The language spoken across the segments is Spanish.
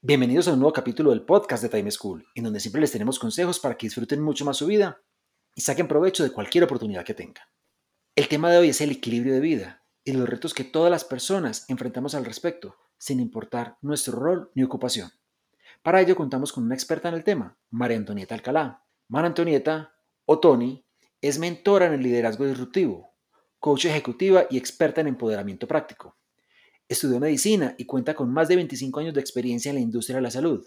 Bienvenidos a un nuevo capítulo del podcast de Time School, en donde siempre les tenemos consejos para que disfruten mucho más su vida y saquen provecho de cualquier oportunidad que tengan. El tema de hoy es el equilibrio de vida y los retos que todas las personas enfrentamos al respecto, sin importar nuestro rol ni ocupación. Para ello contamos con una experta en el tema, María Antonieta Alcalá. María Antonieta, o Tony, es mentora en el liderazgo disruptivo, coach ejecutiva y experta en empoderamiento práctico. Estudió medicina y cuenta con más de 25 años de experiencia en la industria de la salud.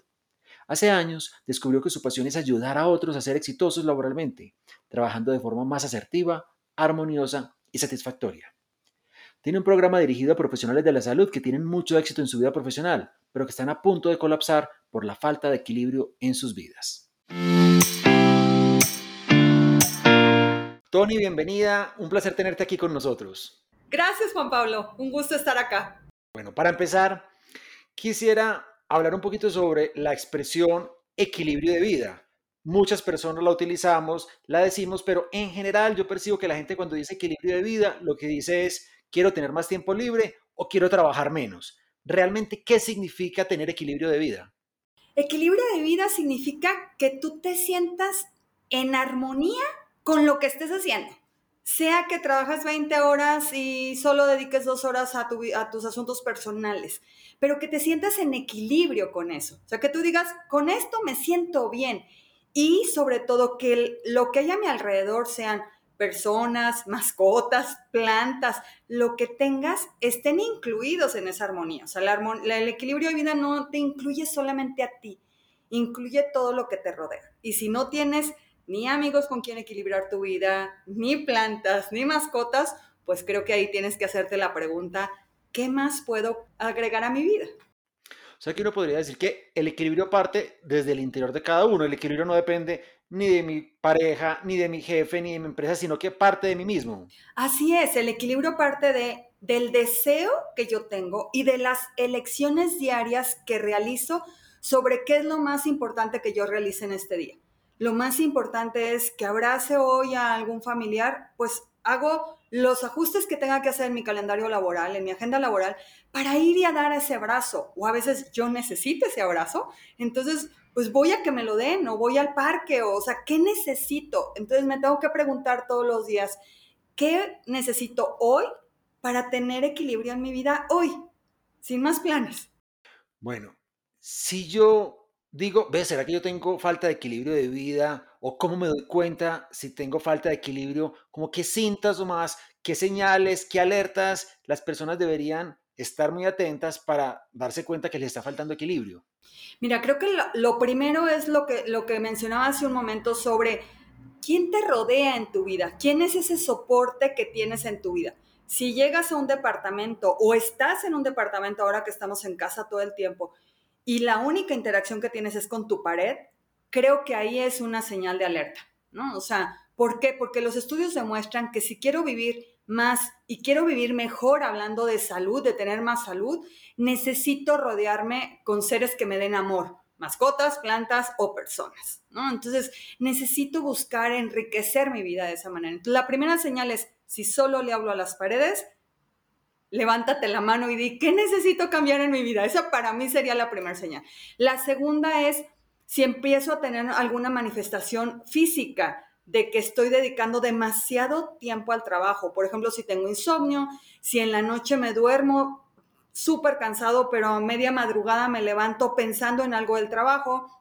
Hace años descubrió que su pasión es ayudar a otros a ser exitosos laboralmente, trabajando de forma más asertiva, armoniosa y satisfactoria. Tiene un programa dirigido a profesionales de la salud que tienen mucho éxito en su vida profesional, pero que están a punto de colapsar por la falta de equilibrio en sus vidas. Tony, bienvenida. Un placer tenerte aquí con nosotros. Gracias, Juan Pablo. Un gusto estar acá. Bueno, para empezar, quisiera hablar un poquito sobre la expresión equilibrio de vida. Muchas personas la utilizamos, la decimos, pero en general yo percibo que la gente cuando dice equilibrio de vida, lo que dice es quiero tener más tiempo libre o quiero trabajar menos. Realmente, ¿qué significa tener equilibrio de vida? Equilibrio de vida significa que tú te sientas en armonía con lo que estés haciendo sea que trabajas 20 horas y solo dediques dos horas a, tus asuntos personales, pero que te sientas en equilibrio con eso. O sea, que tú digas, con esto me siento bien. Y sobre todo que lo que hay a mi alrededor sean personas, mascotas, plantas, lo que tengas, estén incluidos en esa armonía. O sea, el equilibrio de vida no te incluye solamente a ti, incluye todo lo que te rodea. Y si no tienes ni amigos con quien equilibrar tu vida, ni plantas, ni mascotas, pues creo que ahí tienes que hacerte la pregunta, ¿qué más puedo agregar a mi vida? O sea que uno podría decir que el equilibrio parte desde el interior de cada uno. El equilibrio no depende ni de mi pareja, ni de mi jefe, ni de mi empresa, sino que parte de mí mismo. Así es, el equilibrio parte de, del deseo que yo tengo y de las elecciones diarias que realizo sobre qué es lo más importante que yo realice en este día lo más importante es que abrace hoy a algún familiar, pues hago los ajustes que tenga que hacer en mi calendario laboral, en mi agenda laboral, para ir y a dar ese abrazo. O a veces yo necesito ese abrazo, entonces pues voy a que me lo den o voy al parque, o, o sea, ¿qué necesito? Entonces me tengo que preguntar todos los días, ¿qué necesito hoy para tener equilibrio en mi vida hoy? Sin más planes. Bueno, si yo digo, ve, ¿será que yo tengo falta de equilibrio de vida? ¿O cómo me doy cuenta si tengo falta de equilibrio? ¿Como qué síntomas, qué señales, qué alertas las personas deberían estar muy atentas para darse cuenta que les está faltando equilibrio? Mira, creo que lo, primero es lo que, lo que mencionaba hace un momento sobre quién te rodea en tu vida, quién es ese soporte que tienes en tu vida. Si llegas a un departamento o estás en un departamento ahora que estamos en casa todo el tiempo y la única interacción que tienes es con tu pared, creo que ahí es una señal de alerta, ¿no? O sea, ¿por qué? Porque los estudios demuestran que si quiero vivir más y quiero vivir mejor hablando de salud, de tener más salud, necesito rodearme con seres que me den amor, mascotas, plantas o personas, ¿no? Entonces, necesito buscar enriquecer mi vida de esa manera. Entonces, la primera señal es, si solo le hablo a las paredes, levántate la mano y di, ¿qué necesito cambiar en mi vida? Esa para mí sería la primera señal. La segunda es si empiezo a tener alguna manifestación física de que estoy dedicando demasiado tiempo al trabajo. Por ejemplo, si tengo insomnio, si en la noche me duermo súper cansado, pero a media madrugada me levanto pensando en algo del trabajo,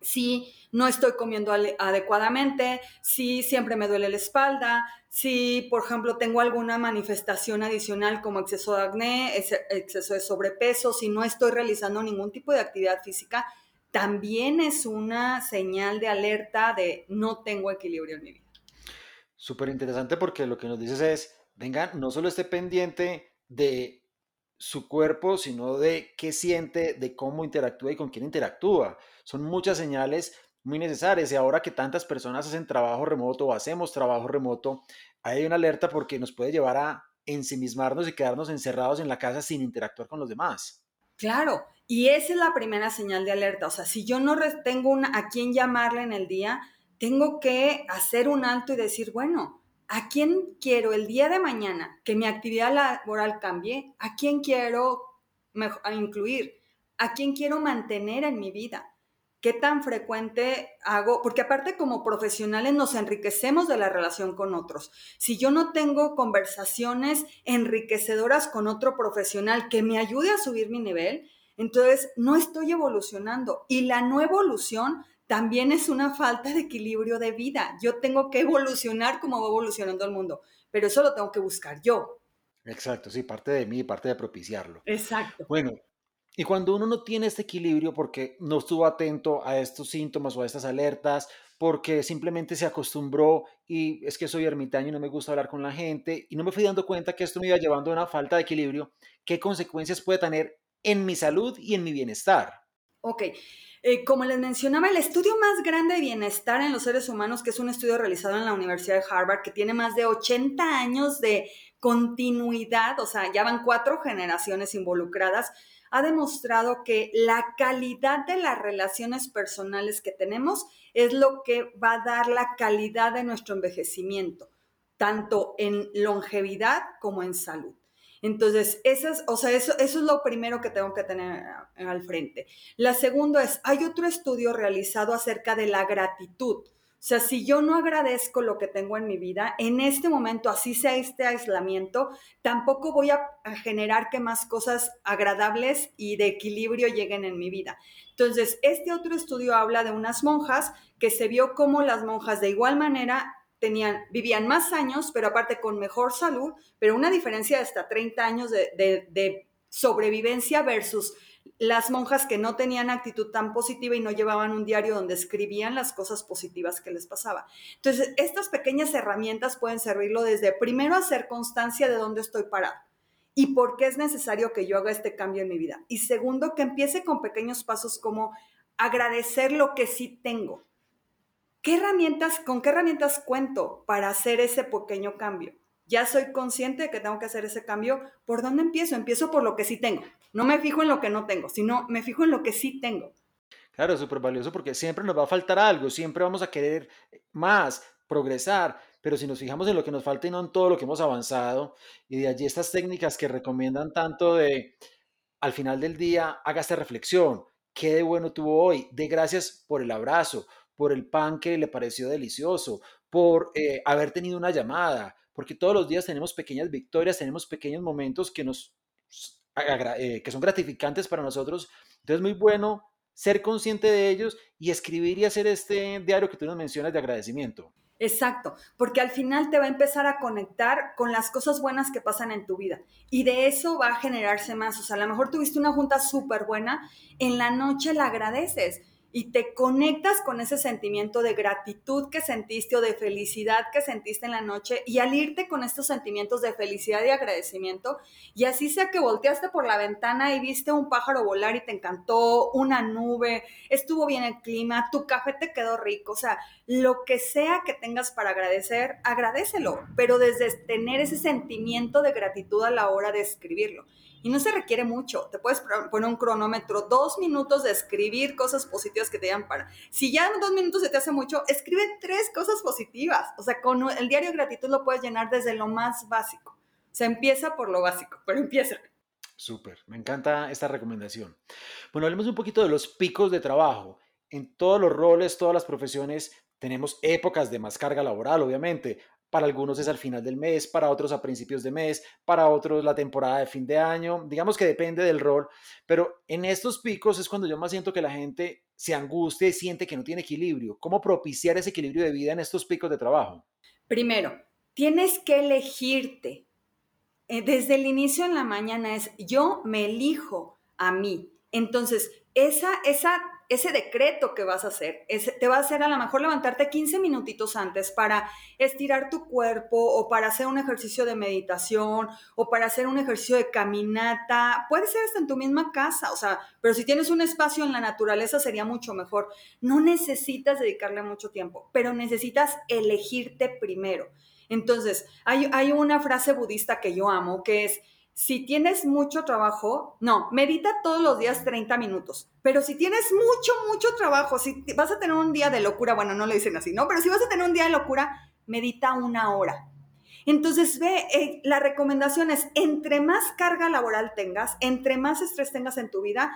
si no estoy comiendo adecuadamente, si siempre me duele la espalda, si, por ejemplo, tengo alguna manifestación adicional como exceso de acné, exceso de sobrepeso, si no estoy realizando ningún tipo de actividad física, también es una señal de alerta de no tengo equilibrio en mi vida. Súper interesante porque lo que nos dices es, venga, no solo esté pendiente de su cuerpo, sino de qué siente, de cómo interactúa y con quién interactúa. Son muchas señales muy necesarias y ahora que tantas personas hacen trabajo remoto o hacemos trabajo remoto, hay una alerta porque nos puede llevar a ensimismarnos y quedarnos encerrados en la casa sin interactuar con los demás. Claro, y esa es la primera señal de alerta. O sea, si yo no tengo a quién llamarle en el día, tengo que hacer un alto y decir, bueno, ¿A quién quiero el día de mañana que mi actividad laboral cambie? ¿A quién quiero incluir? ¿A quién quiero mantener en mi vida? ¿Qué tan frecuente hago? Porque aparte como profesionales nos enriquecemos de la relación con otros. Si yo no tengo conversaciones enriquecedoras con otro profesional que me ayude a subir mi nivel, entonces no estoy evolucionando. Y la no evolución también es una falta de equilibrio de vida. Yo tengo que evolucionar como va evolucionando el mundo, pero eso lo tengo que buscar yo. Exacto, sí, parte de mí, parte de propiciarlo. Exacto. Bueno, y cuando uno no tiene este equilibrio porque no estuvo atento a estos síntomas o a estas alertas, porque simplemente se acostumbró y es que soy ermitaño y no me gusta hablar con la gente y no me fui dando cuenta que esto me iba llevando a una falta de equilibrio, ¿qué consecuencias puede tener en mi salud y en mi bienestar? Ok, eh, como les mencionaba, el estudio más grande de bienestar en los seres humanos, que es un estudio realizado en la Universidad de Harvard, que tiene más de 80 años de continuidad, o sea, ya van cuatro generaciones involucradas, ha demostrado que la calidad de las relaciones personales que tenemos es lo que va a dar la calidad de nuestro envejecimiento, tanto en longevidad como en salud. Entonces, o sea, eso, eso es lo primero que tengo que tener al frente. La segunda es, hay otro estudio realizado acerca de la gratitud. O sea, si yo no agradezco lo que tengo en mi vida, en este momento, así sea este aislamiento, tampoco voy a, generar que más cosas agradables y de equilibrio lleguen en mi vida. Entonces, este otro estudio habla de unas monjas que se vio como las monjas de igual manera tenían, vivían más años, pero aparte con mejor salud, pero una diferencia de hasta 30 años de, sobrevivencia versus las monjas que no tenían actitud tan positiva y no llevaban un diario donde escribían las cosas positivas que les pasaba. Entonces, estas pequeñas herramientas pueden servirlo desde primero hacer constancia de dónde estoy parado y por qué es necesario que yo haga este cambio en mi vida. Y segundo, que empiece con pequeños pasos como agradecer lo que sí tengo. ¿Qué herramientas, con qué herramientas cuento para hacer ese pequeño cambio? Ya soy consciente de que tengo que hacer ese cambio. ¿Por dónde empiezo? Empiezo por lo que sí tengo. No me fijo en lo que no tengo, sino me fijo en lo que sí tengo. Claro, súper valioso porque siempre nos va a faltar algo, siempre vamos a querer más, progresar, pero si nos fijamos en lo que nos falta y no en todo lo que hemos avanzado, y de allí estas técnicas que recomiendan tanto de al final del día, haga esta reflexión, qué de bueno tuvo hoy, de gracias por el abrazo, por el pan que le pareció delicioso, por eh, haber tenido una llamada, porque todos los días tenemos pequeñas victorias, tenemos pequeños momentos que, nos, eh, que son gratificantes para nosotros. Entonces es muy bueno ser consciente de ellos y escribir y hacer este diario que tú nos mencionas de agradecimiento. Exacto, porque al final te va a empezar a conectar con las cosas buenas que pasan en tu vida y de eso va a generarse más. O sea, a lo mejor tuviste una junta súper buena, en la noche la agradeces y te conectas con ese sentimiento de gratitud que sentiste o de felicidad que sentiste en la noche y al irte con estos sentimientos de felicidad y agradecimiento y así sea que volteaste por la ventana y viste un pájaro volar y te encantó, una nube, estuvo bien el clima, tu café te quedó rico, o sea, lo que sea que tengas para agradecer, agradecelo, pero desde tener ese sentimiento de gratitud a la hora de escribirlo. Y no se requiere mucho. Te puedes poner un cronómetro, dos minutos de escribir cosas positivas que te digan para. Si ya en dos minutos se te hace mucho, escribe tres cosas positivas. O sea, con el diario gratitud lo puedes llenar desde lo más básico. Se empieza por lo básico, pero empieza. Súper, me encanta esta recomendación. Bueno, hablemos un poquito de los picos de trabajo. En todos los roles, todas las profesiones, tenemos épocas de más carga laboral, obviamente. Para algunos es al final del mes, para otros a principios de mes, para otros la temporada de fin de año. Digamos que depende del rol, pero en estos picos es cuando yo más siento que la gente se angustia y siente que no tiene equilibrio. ¿Cómo propiciar ese equilibrio de vida en estos picos de trabajo? Primero, tienes que elegirte. Eh, desde el inicio en la mañana es yo me elijo a mí. Entonces, esa, esa ese decreto que vas a hacer te va a hacer a lo mejor levantarte 15 minutitos antes para estirar tu cuerpo o para hacer un ejercicio de meditación o para hacer un ejercicio de caminata. Puede ser hasta en tu misma casa, o sea, pero si tienes un espacio en la naturaleza sería mucho mejor. No necesitas dedicarle mucho tiempo, pero necesitas elegirte primero. Entonces, hay, hay una frase budista que yo amo que es, si tienes mucho trabajo, no, medita todos los días 30 minutos. Pero si tienes mucho, mucho trabajo, si vas a tener un día de locura, bueno, no le dicen así, ¿no? Pero si vas a tener un día de locura, medita una hora. Entonces, ve, eh, la recomendación es, entre más carga laboral tengas, entre más estrés tengas en tu vida,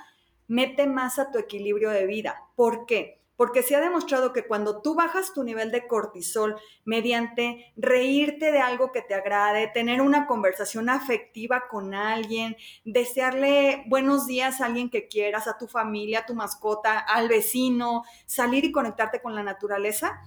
mete más a tu equilibrio de vida. ¿Por qué? Porque se ha demostrado que cuando tú bajas tu nivel de cortisol mediante reírte de algo que te agrade, tener una conversación afectiva con alguien, desearle buenos días a alguien que quieras, a tu familia, a tu mascota, al vecino, salir y conectarte con la naturaleza,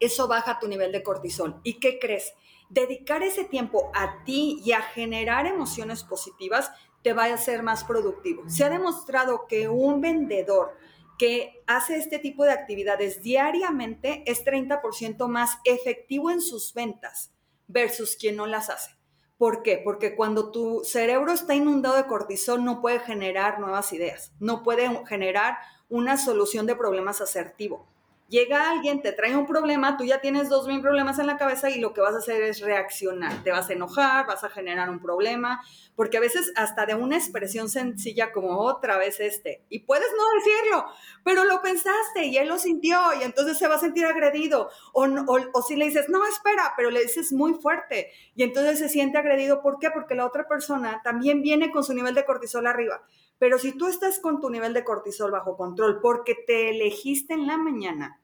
eso baja tu nivel de cortisol. ¿Y qué crees? Dedicar ese tiempo a ti y a generar emociones positivas te va a hacer más productivo. Se ha demostrado que un vendedor, que hace este tipo de actividades diariamente es 30% más efectivo en sus ventas versus quien no las hace. ¿Por qué? Porque cuando tu cerebro está inundado de cortisol no puede generar nuevas ideas, no puede generar una solución de problemas asertivo llega alguien, te trae un problema, tú ya tienes dos mil problemas en la cabeza y lo que vas a hacer es reaccionar. Te vas a enojar, vas a generar un problema, porque a veces hasta de una expresión sencilla como otra vez este, y puedes no decirlo, pero lo pensaste y él lo sintió y entonces se va a sentir agredido. O, si le dices, no, espera, pero le dices muy fuerte y entonces se siente agredido. ¿Por qué? Porque la otra persona también viene con su nivel de cortisol arriba. Pero si tú estás con tu nivel de cortisol bajo control porque te elegiste en la mañana,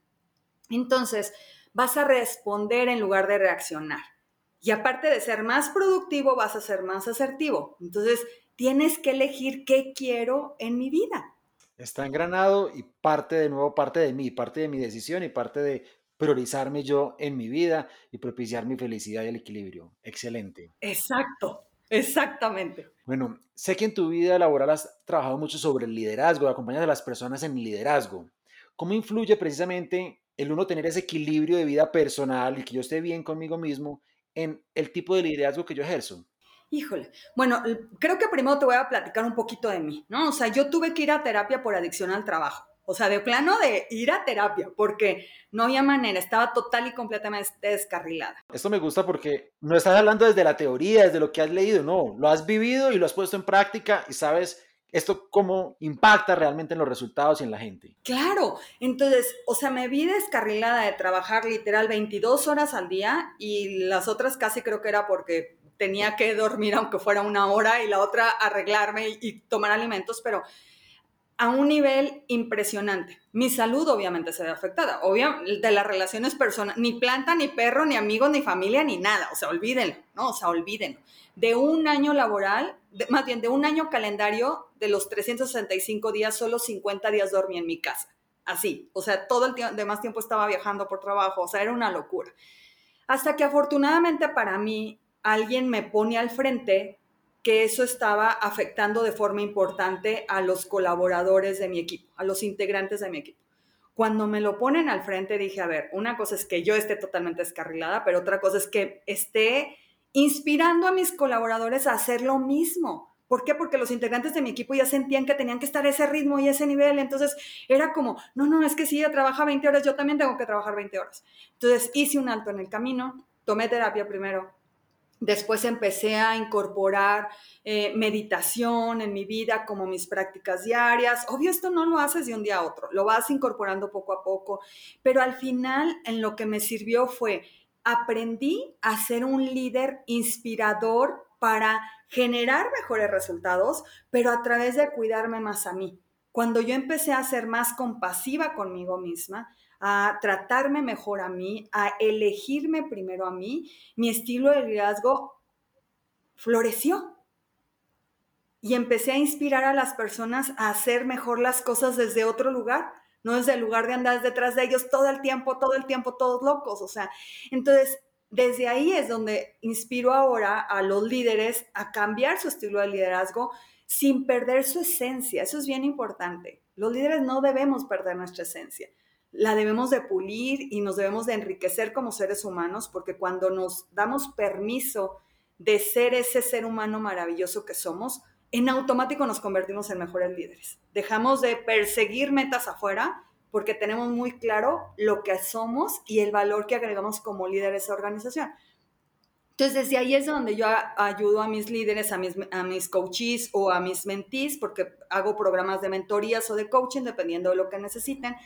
entonces vas a responder en lugar de reaccionar. Y aparte de ser más productivo, vas a ser más asertivo. Entonces tienes que elegir qué quiero en mi vida. Está engranado y parte de nuevo, parte de mí, parte de mi decisión y parte de priorizarme yo en mi vida y propiciar mi felicidad y el equilibrio. Excelente. Exacto. Exactamente. Bueno, sé que en tu vida laboral has trabajado mucho sobre el liderazgo, acompañas a las personas en liderazgo. ¿Cómo influye precisamente el uno tener ese equilibrio de vida personal y que yo esté bien conmigo mismo en el tipo de liderazgo que yo ejerzo? Híjole, bueno, creo que primero te voy a platicar un poquito de mí, ¿no? O sea, yo tuve que ir a terapia por adicción al trabajo. O sea, de plano de ir a terapia, porque no había manera, estaba total y completamente descarrilada. Esto me gusta porque no estás hablando desde la teoría, desde lo que has leído, no, lo has vivido y lo has puesto en práctica y sabes esto cómo impacta realmente en los resultados y en la gente. Claro, entonces, o sea, me vi descarrilada de trabajar literal 22 horas al día y las otras casi creo que era porque tenía que dormir aunque fuera una hora y la otra arreglarme y, tomar alimentos, pero a un nivel impresionante. Mi salud obviamente se ve afectada, obviamente de las relaciones personales, ni planta, ni perro, ni amigo, ni familia, ni nada, o sea, olvídenlo, ¿no? O sea, olvídenlo. De un año laboral, más bien de un año calendario, de los 365 días, solo 50 días dormí en mi casa. Así, o sea, todo el tiempo, demás tiempo estaba viajando por trabajo, o sea, era una locura. Hasta que afortunadamente para mí, alguien me pone al frente que eso estaba afectando de forma importante a los colaboradores de mi equipo, a los integrantes de mi equipo. Cuando me lo ponen al frente dije, a ver, una cosa es que yo esté totalmente descarrilada, pero otra cosa es que esté inspirando a mis colaboradores a hacer lo mismo. ¿Por qué? Porque los integrantes de mi equipo ya sentían que tenían que estar a ese ritmo y ese nivel. Entonces era como, no, no, es que si ella trabaja 20 horas, yo también tengo que trabajar 20 horas. Entonces hice un alto en el camino, tomé terapia primero, Después empecé a incorporar eh, meditación en mi vida como mis prácticas diarias. Obvio, esto no lo haces de un día a otro, lo vas incorporando poco a poco, pero al final en lo que me sirvió fue, aprendí a ser un líder inspirador para generar mejores resultados, pero a través de cuidarme más a mí. Cuando yo empecé a ser más compasiva conmigo misma, a tratarme mejor a mí, a elegirme primero a mí, mi estilo de liderazgo floreció. Y empecé a inspirar a las personas a hacer mejor las cosas desde otro lugar, no desde el lugar de andar detrás de ellos todo el tiempo, todo el tiempo, todos locos. O sea, entonces desde ahí es donde inspiro ahora a los líderes a cambiar su estilo de liderazgo sin perder su esencia. Eso es bien importante. Los líderes no debemos perder nuestra esencia. La debemos de pulir y nos debemos de enriquecer como seres humanos porque cuando nos damos permiso de ser ese ser humano maravilloso que somos, en automático nos convertimos en mejores líderes. Dejamos de perseguir metas afuera porque tenemos muy claro lo que somos y el valor que agregamos como líder a esa organización. Entonces, desde ahí es donde yo ayudo a mis líderes, a mis, a mis coaches o a mis mentees, porque hago programas de mentorías o de coaching, dependiendo de lo que necesiten.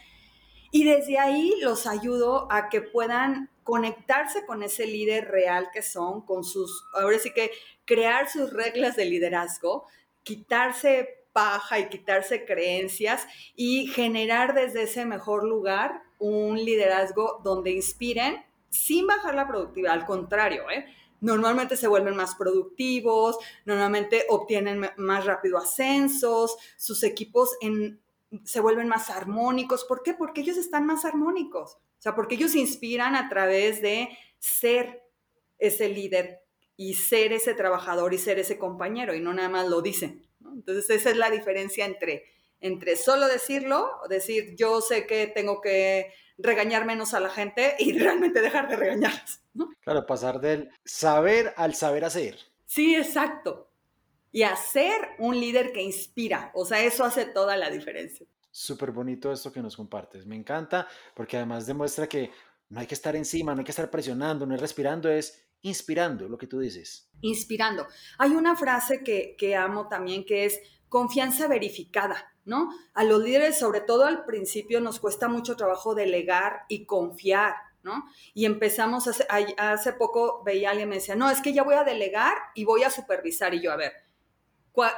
Y desde ahí los ayudo a que puedan conectarse con ese líder real que son, con sus, ahora sí que crear sus reglas de liderazgo, quitarse paja y quitarse creencias y generar desde ese mejor lugar un liderazgo donde inspiren sin bajar la productividad, al contrario, ¿eh? normalmente se vuelven más productivos, normalmente obtienen más rápido ascensos, sus equipos se vuelven más armónicos. ¿Por qué? Porque ellos están más armónicos. O sea, porque ellos inspiran a través de ser ese líder y ser ese trabajador y ser ese compañero y no nada más lo dicen. Entonces esa es la diferencia entre, entre solo decirlo, decir yo sé que tengo que regañar menos a la gente y realmente dejar de regañarlas. Claro, pasar del saber al saber hacer. Sí, exacto. Y hacer un líder que inspira. O sea, eso hace toda la diferencia. Súper bonito esto que nos compartes. Me encanta porque además demuestra que no hay que estar encima, no hay que estar presionando, no es respirando, es inspirando lo que tú dices. Inspirando. Hay una frase que, que amo también que es confianza verificada. ¿no? A los líderes, sobre todo al principio, nos cuesta mucho trabajo delegar y confiar, ¿no? Y empezamos, hace, hace poco veía a alguien me decía, no, es que ya voy a delegar y voy a supervisar. Y yo, a ver,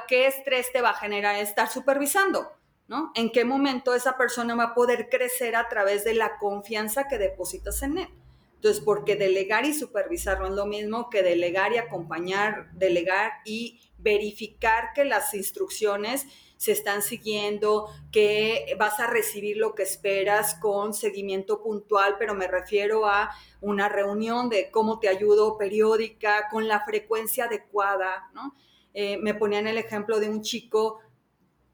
¿qué estrés te va a generar estar supervisando? ¿No? ¿En qué momento esa persona va a poder crecer a través de la confianza que depositas en él? Entonces, porque delegar y supervisar no es lo mismo que delegar y acompañar, delegar y verificar que las instrucciones se están siguiendo, que vas a recibir lo que esperas con seguimiento puntual, pero me refiero a una reunión de cómo te ayudo periódica, con la frecuencia adecuada, ¿no? Eh, me ponían el ejemplo de un chico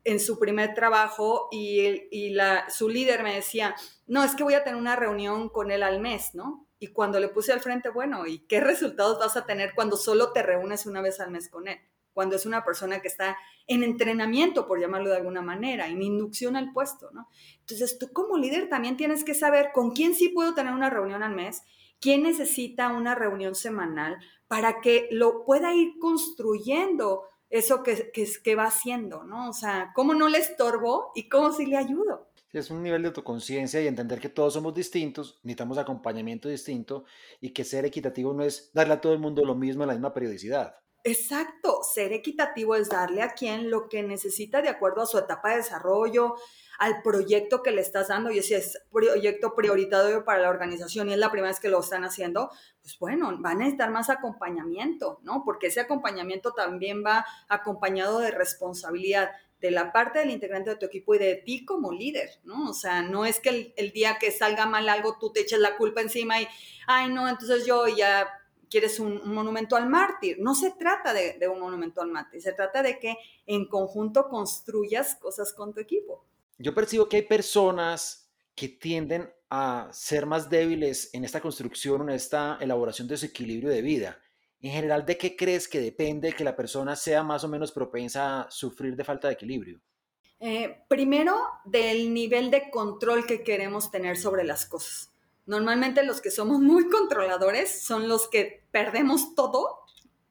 en su primer trabajo y, y la, su líder me decía, no, es que voy a tener una reunión con él al mes, ¿no? Y cuando le puse al frente, bueno, ¿y qué resultados vas a tener cuando solo te reúnes una vez al mes con él? Cuando es una persona que está en entrenamiento, por llamarlo de alguna manera, en inducción al puesto, ¿no? Entonces, tú como líder también tienes que saber con quién sí puedo tener una reunión al mes, quién necesita una reunión semanal para que lo pueda ir construyendo eso que, que, que va haciendo, ¿no? O sea, cómo no le estorbo y cómo sí le ayudo. Es un nivel de autoconciencia y entender que todos somos distintos, necesitamos acompañamiento distinto y que ser equitativo no es darle a todo el mundo lo mismo en la misma periodicidad. Exacto, ser equitativo es darle a quien lo que necesita de acuerdo a su etapa de desarrollo, al proyecto que le estás dando, y si es proyecto prioritario para la organización y es la primera vez que lo están haciendo, pues bueno, van a necesitar más acompañamiento, ¿no? Porque ese acompañamiento también va acompañado de responsabilidad de la parte del integrante de tu equipo y de ti como líder, ¿no? O sea, no es que el, el día que salga mal algo tú te eches la culpa encima y, ay, no, entonces yo ya quieres un, monumento al mártir. No se trata de, un monumento al mártir, se trata de que en conjunto construyas cosas con tu equipo. Yo percibo que hay personas que tienden a ser más débiles en esta construcción, en esta elaboración de su equilibrio de vida. En general, ¿de qué crees que depende que la persona sea más o menos propensa a sufrir de falta de equilibrio? Eh, primero, del nivel de control que queremos tener sobre las cosas. Normalmente los que somos muy controladores son los que perdemos todo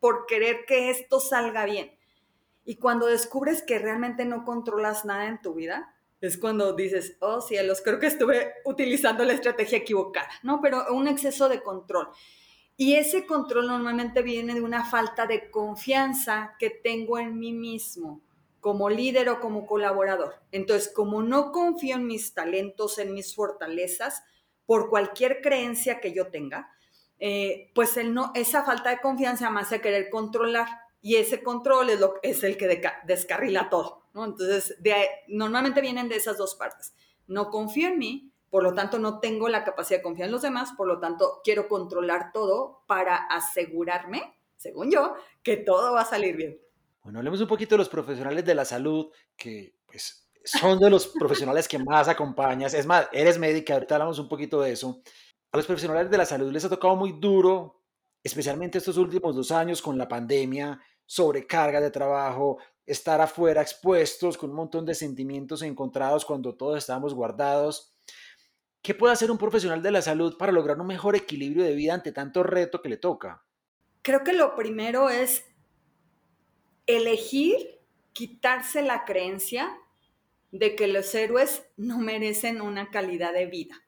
por querer que esto salga bien. Y cuando descubres que realmente no controlas nada en tu vida, es cuando dices, oh cielos, creo que estuve utilizando la estrategia equivocada, ¿no? Pero un exceso de control. Y ese control normalmente viene de una falta de confianza que tengo en mí mismo como líder o como colaborador. Entonces, como no confío en mis talentos, en mis fortalezas, por cualquier creencia que yo tenga, eh, pues el no, esa falta de confianza me hace querer controlar y ese control es, lo, es el que descarrila todo, ¿no? Entonces, normalmente vienen de esas dos partes. No confío en mí, por lo tanto no tengo la capacidad de confiar en los demás, por lo tanto quiero controlar todo para asegurarme, según yo, que todo va a salir bien. Bueno, hablemos un poquito de los profesionales de la salud, que pues son de los profesionales que más acompañas. Es más, eres médica, ahorita hablamos un poquito de eso. A los profesionales de la salud les ha tocado muy duro, especialmente estos últimos dos años con la pandemia, sobrecarga de trabajo, estar afuera expuestos con un montón de sentimientos encontrados cuando todos estábamos guardados. ¿Qué puede hacer un profesional de la salud para lograr un mejor equilibrio de vida ante tanto reto que le toca? Creo que lo primero es elegir quitarse la creencia de que los héroes no merecen una calidad de vida.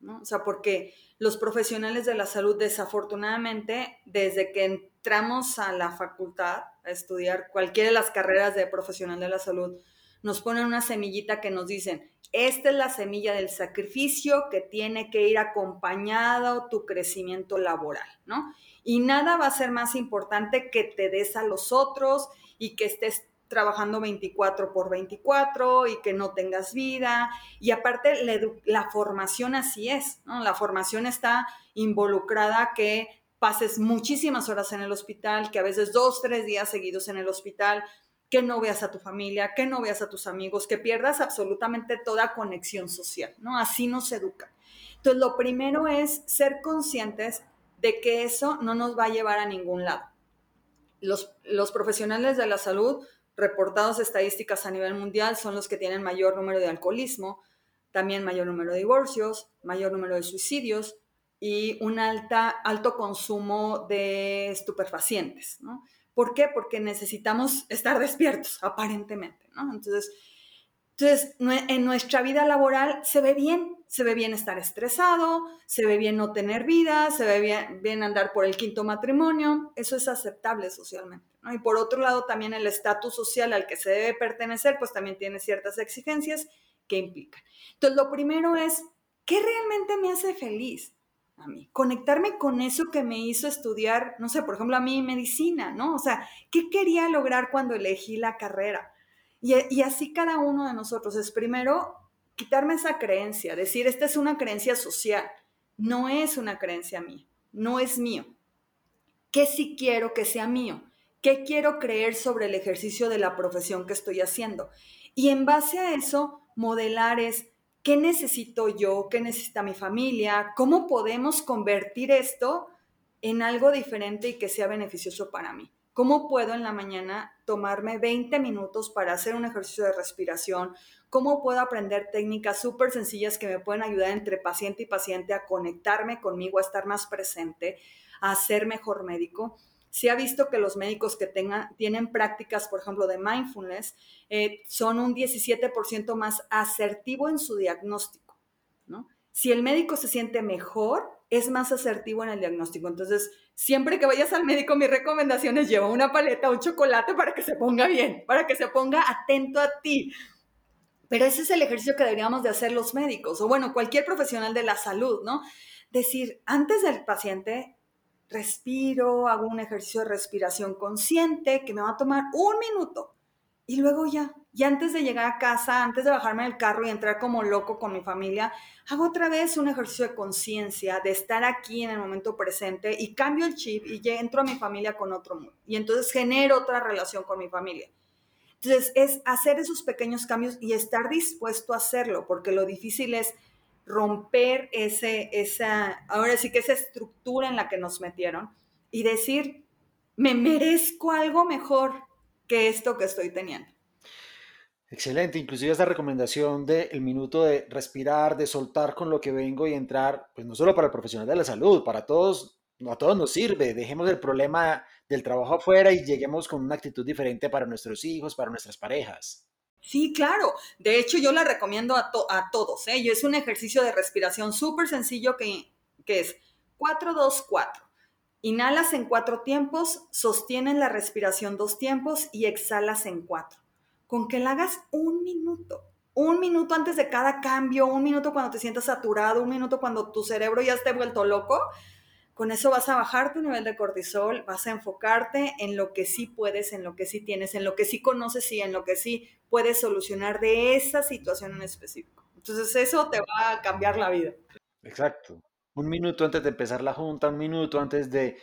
¿no? O sea, porque los profesionales de la salud, desafortunadamente, desde que entramos a la facultad a estudiar cualquiera de las carreras de profesional de la salud, nos ponen una semillita que nos dicen, esta es la semilla del sacrificio que tiene que ir acompañado tu crecimiento laboral, ¿no? Y nada va a ser más importante que te des a los otros y que estés trabajando 24 por 24 y que no tengas vida. Y aparte, la, formación así es, ¿no? La formación está involucrada que pases muchísimas horas en el hospital, que a veces dos, tres días seguidos en el hospital, que no veas a tu familia, que no veas a tus amigos, que pierdas absolutamente toda conexión social, ¿no? Así nos educa. Entonces, lo primero es ser conscientes de que eso no nos va a llevar a ningún lado. Los, los profesionales de la salud reportados estadísticas a nivel mundial son los que tienen mayor número de alcoholismo, también mayor número de divorcios, mayor número de suicidios y un alta, alto consumo de estupefacientes. ¿Por qué? Porque necesitamos estar despiertos, aparentemente. ¿no? Entonces, entonces, en nuestra vida laboral se ve bien, se ve bien estar estresado, se ve bien no tener vida, se ve bien, bien andar por el quinto matrimonio, eso es aceptable socialmente. Y por otro lado, también el estatus social al que se debe pertenecer, pues también tiene ciertas exigencias que implican. Entonces, lo primero es, ¿qué realmente me hace feliz? A mí, conectarme con eso que me hizo estudiar, no sé, por ejemplo, a mí medicina, ¿no? O sea, ¿qué quería lograr cuando elegí la carrera? Y, y así cada uno de nosotros es primero quitarme esa creencia, decir, esta es una creencia social, no es una creencia mía, no es mío. ¿Qué sí quiero que sea mío? ¿Qué quiero creer sobre el ejercicio de la profesión que estoy haciendo? Y en base a eso, modelar es qué necesito yo, qué necesita mi familia, cómo podemos convertir esto en algo diferente y que sea beneficioso para mí. ¿Cómo puedo en la mañana tomarme 20 minutos para hacer un ejercicio de respiración? ¿Cómo puedo aprender técnicas súper sencillas que me pueden ayudar entre paciente y paciente a conectarme conmigo, a estar más presente, a ser mejor médico? se ha visto que los médicos que tengan, tienen prácticas, por ejemplo, de mindfulness, eh, son un 17% más asertivo en su diagnóstico, ¿no? Si el médico se siente mejor, es más asertivo en el diagnóstico. Entonces, siempre que vayas al médico, mi recomendación es lleva una paleta, un chocolate para que se ponga bien, para que se ponga atento a ti. Pero ese es el ejercicio que deberíamos de hacer los médicos, o bueno, cualquier profesional de la salud, ¿no? Decir, antes del paciente, respiro, hago un ejercicio de respiración consciente que me va a tomar un minuto y luego ya, y antes de llegar a casa, antes de bajarme del carro y entrar como loco con mi familia, hago otra vez un ejercicio de conciencia, de estar aquí en el momento presente y cambio el chip y entro a mi familia con otro mundo. Y entonces genero otra relación con mi familia. Entonces es hacer esos pequeños cambios y estar dispuesto a hacerlo, porque lo difícil es romper ese, esa, ahora sí que esa estructura en la que nos metieron y decir, me merezco algo mejor que esto que estoy teniendo. Excelente, inclusive esta recomendación del el minuto de respirar, de soltar con lo que vengo y entrar, pues no solo para el profesional de la salud, para todos, a todos nos sirve, dejemos el problema del trabajo afuera y lleguemos con una actitud diferente para nuestros hijos, para nuestras parejas. Sí, claro. De hecho, yo la recomiendo a, a todos. ¿eh? Es un ejercicio de respiración súper sencillo que, que es 4-2-4. Inhalas en cuatro tiempos, sostienes la respiración dos tiempos y exhalas en cuatro. Con que la hagas un minuto. Un minuto antes de cada cambio, un minuto cuando te sientas saturado, un minuto cuando tu cerebro ya esté vuelto loco, con eso vas a bajar tu nivel de cortisol, vas a enfocarte en lo que sí puedes, en lo que sí tienes, en lo que sí conoces y en lo que sí puedes solucionar de esa situación en específico. Entonces eso te va a cambiar la vida. Exacto. Un minuto antes de empezar la junta, un minuto antes de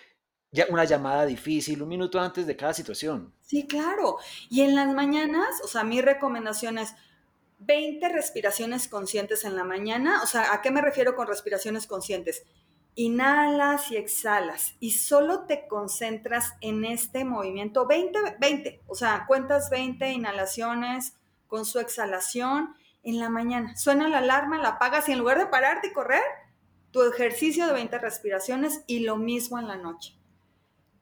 ya una llamada difícil, un minuto antes de cada situación. Sí, claro. Y en las mañanas, o sea, mi recomendación es 20 respiraciones conscientes en la mañana. O sea, ¿a qué me refiero con respiraciones conscientes? Inhalas y exhalas y solo te concentras en este movimiento 20, 20, o sea, cuentas 20 inhalaciones con su exhalación en la mañana. Suena la alarma, la apagas y en lugar de pararte y correr, tu ejercicio de 20 respiraciones y lo mismo en la noche.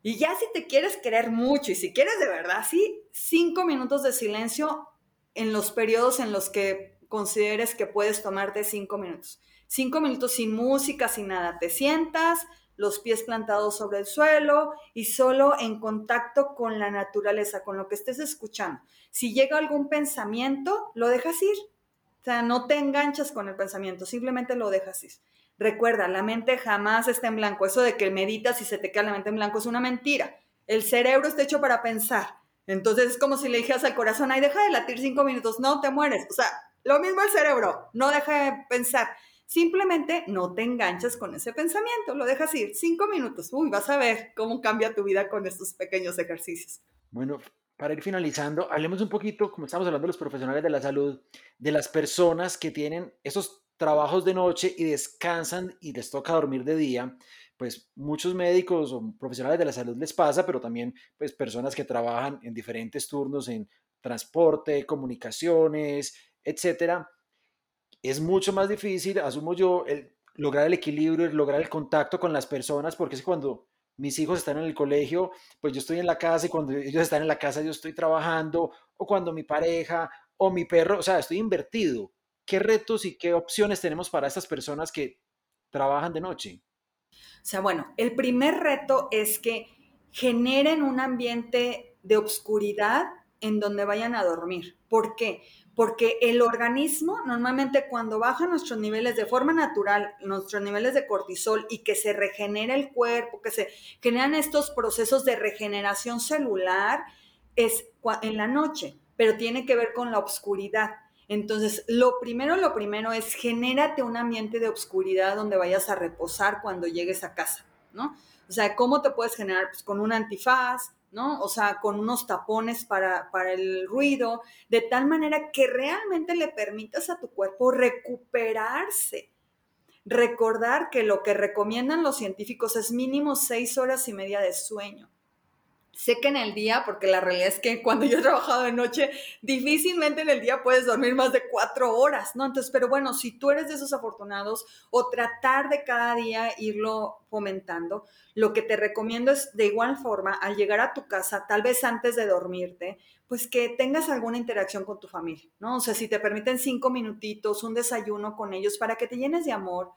Y ya si te quieres querer mucho y si quieres de verdad, sí, cinco minutos de silencio en los periodos en los que consideres que puedes tomarte cinco minutos. Cinco minutos sin música, sin nada. Te sientas, los pies plantados sobre el suelo y solo en contacto con la naturaleza, con lo que estés escuchando. Si llega algún pensamiento, lo dejas ir. O sea, no te enganchas con el pensamiento, simplemente lo dejas ir. Recuerda, la mente jamás está en blanco. Eso de que meditas y se te queda la mente en blanco es una mentira. El cerebro está hecho para pensar. Entonces es como si le dijeras al corazón, ay, deja de latir cinco minutos, no te mueres. O sea, lo mismo el cerebro, no deja de pensar. Simplemente no te enganchas con ese pensamiento, lo dejas ir cinco minutos. Uy, vas a ver cómo cambia tu vida con estos pequeños ejercicios. Bueno, para ir finalizando, hablemos un poquito, como estamos hablando de los profesionales de la salud, de las personas que tienen esos trabajos de noche y descansan y les toca dormir de día, pues muchos médicos o profesionales de la salud les pasa, pero también pues personas que trabajan en diferentes turnos en transporte, comunicaciones, etcétera. Es mucho más difícil, asumo yo, el, lograr el equilibrio, lograr el contacto con las personas, porque es cuando mis hijos están en el colegio, pues yo estoy en la casa y cuando ellos están en la casa yo estoy trabajando, o cuando mi pareja o mi perro, o sea, estoy invertido. ¿Qué retos y qué opciones tenemos para estas personas que trabajan de noche? O sea, bueno, el primer reto es que generen un ambiente de obscuridad en donde vayan a dormir. ¿Por qué? Porque el organismo normalmente cuando baja nuestros niveles de forma natural, nuestros niveles de cortisol y que se regenera el cuerpo, que se generan estos procesos de regeneración celular, es en la noche, pero tiene que ver con la obscuridad. Entonces, lo primero, lo primero es genérate un ambiente de obscuridad donde vayas a reposar cuando llegues a casa, ¿no? O sea, ¿cómo te puedes generar? Pues con un antifaz, ¿no? O sea, con unos tapones para, para el ruido, de tal manera que realmente le permitas a tu cuerpo recuperarse. Recordar que lo que recomiendan los científicos es mínimo seis horas y media de sueño. Sé que en el día, porque la realidad es que cuando yo he trabajado de noche, difícilmente en el día puedes dormir más de cuatro horas, ¿no? Entonces, pero bueno, si tú eres de esos afortunados o tratar de cada día irlo fomentando, lo que te recomiendo es de igual forma, al llegar a tu casa, tal vez antes de dormirte, pues que tengas alguna interacción con tu familia, ¿no? O sea, si te permiten cinco minutitos, un desayuno con ellos para que te llenes de amor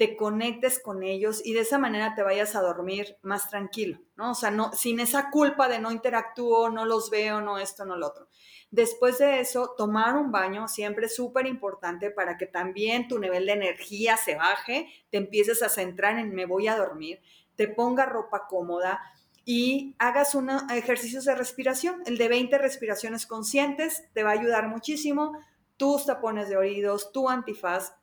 te conectes con ellos y de esa manera te vayas a dormir más tranquilo, ¿no? O sea, no, sin esa culpa de no interactúo, no los veo, no esto, no lo otro. Después de eso, tomar un baño siempre es súper importante para que también tu nivel de energía se baje, te empieces a centrar en me voy a dormir, te ponga ropa cómoda y hagas unos ejercicios de respiración. El de 20 respiraciones conscientes te va a ayudar muchísimo. Tus tapones de oídos, tu antifaz,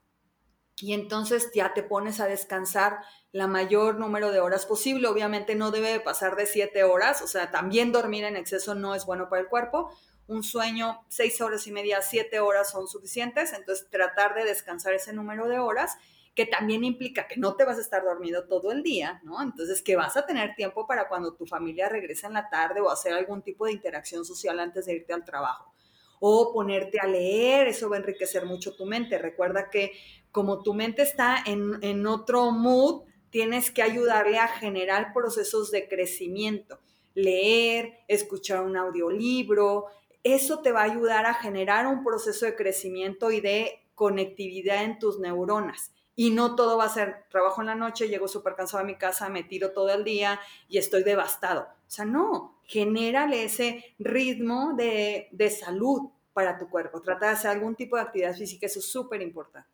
y entonces ya te pones a descansar la mayor número de horas posible. Obviamente no debe pasar de siete horas, o sea, también dormir en exceso no es bueno para el cuerpo. Un sueño, seis horas y media, siete horas son suficientes, entonces tratar de descansar ese número de horas, que también implica que no te vas a estar dormido todo el día, ¿no? Entonces que vas a tener tiempo para cuando tu familia regrese en la tarde o hacer algún tipo de interacción social antes de irte al trabajo o ponerte a leer, eso va a enriquecer mucho tu mente. Recuerda que como tu mente está en, otro mood, tienes que ayudarle a generar procesos de crecimiento. Leer, escuchar un audiolibro, eso te va a ayudar a generar un proceso de crecimiento y de conectividad en tus neuronas. Y no todo va a ser trabajo en la noche, llego súper cansado a mi casa, me tiro todo el día y estoy devastado. O sea, no, genérale ese ritmo de, de salud para tu cuerpo. Trata de hacer algún tipo de actividad física, eso es súper importante.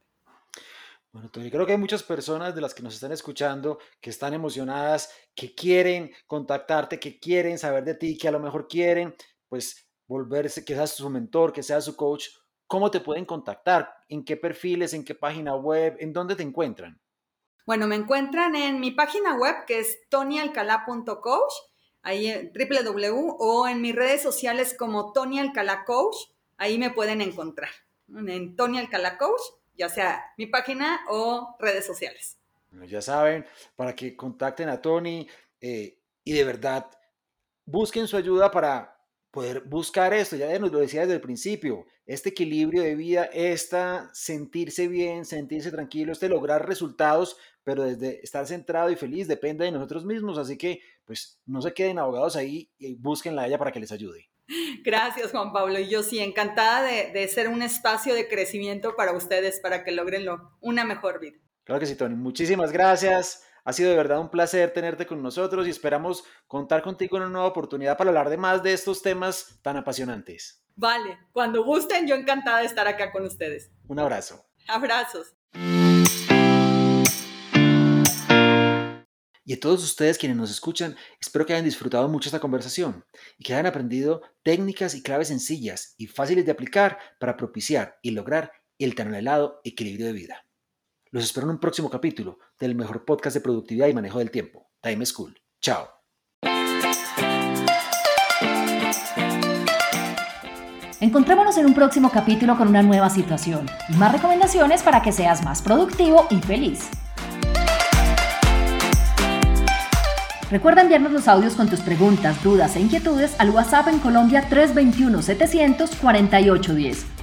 Bueno, Tony, creo que hay muchas personas de las que nos están escuchando que están emocionadas, que quieren contactarte, que quieren saber de ti, que a lo mejor quieren, pues, volverse, que seas su mentor, que seas su coach. ¿Cómo te pueden contactar? ¿En qué perfiles? ¿En qué página web? ¿En dónde te encuentran? Bueno, me encuentran en mi página web que es tonyalcalá.coach, ahí en www, o en mis redes sociales como Tony Alcalá Coach, ahí me pueden encontrar. En Tony Alcalá Coach, ya sea mi página o redes sociales. Bueno, ya saben, para que contacten a Tony eh, y de verdad busquen su ayuda para poder buscar esto, ya nos lo decía desde el principio, este equilibrio de vida, esta sentirse bien, sentirse tranquilo, este lograr resultados, pero desde estar centrado y feliz depende de nosotros mismos, así que pues no se queden abogados ahí y búsquenla a ella para que les ayude. Gracias Juan Pablo, yo sí, encantada de, de ser un espacio de crecimiento para ustedes, para que logren una mejor vida. Claro que sí, Tony, muchísimas gracias. Ha sido de verdad un placer tenerte con nosotros y esperamos contar contigo en una nueva oportunidad para hablar de más de estos temas tan apasionantes. Vale, cuando gusten, yo encantada de estar acá con ustedes. Un abrazo. Abrazos. Y a todos ustedes quienes nos escuchan, espero que hayan disfrutado mucho esta conversación y que hayan aprendido técnicas y claves sencillas y fáciles de aplicar para propiciar y lograr el tan anhelado equilibrio de vida. Los espero en un próximo capítulo del mejor podcast de productividad y manejo del tiempo, Time School. Chao. Encontrémonos en un próximo capítulo con una nueva situación y más recomendaciones para que seas más productivo y feliz. Recuerda enviarnos los audios con tus preguntas, dudas e inquietudes al WhatsApp en Colombia 321 700 4810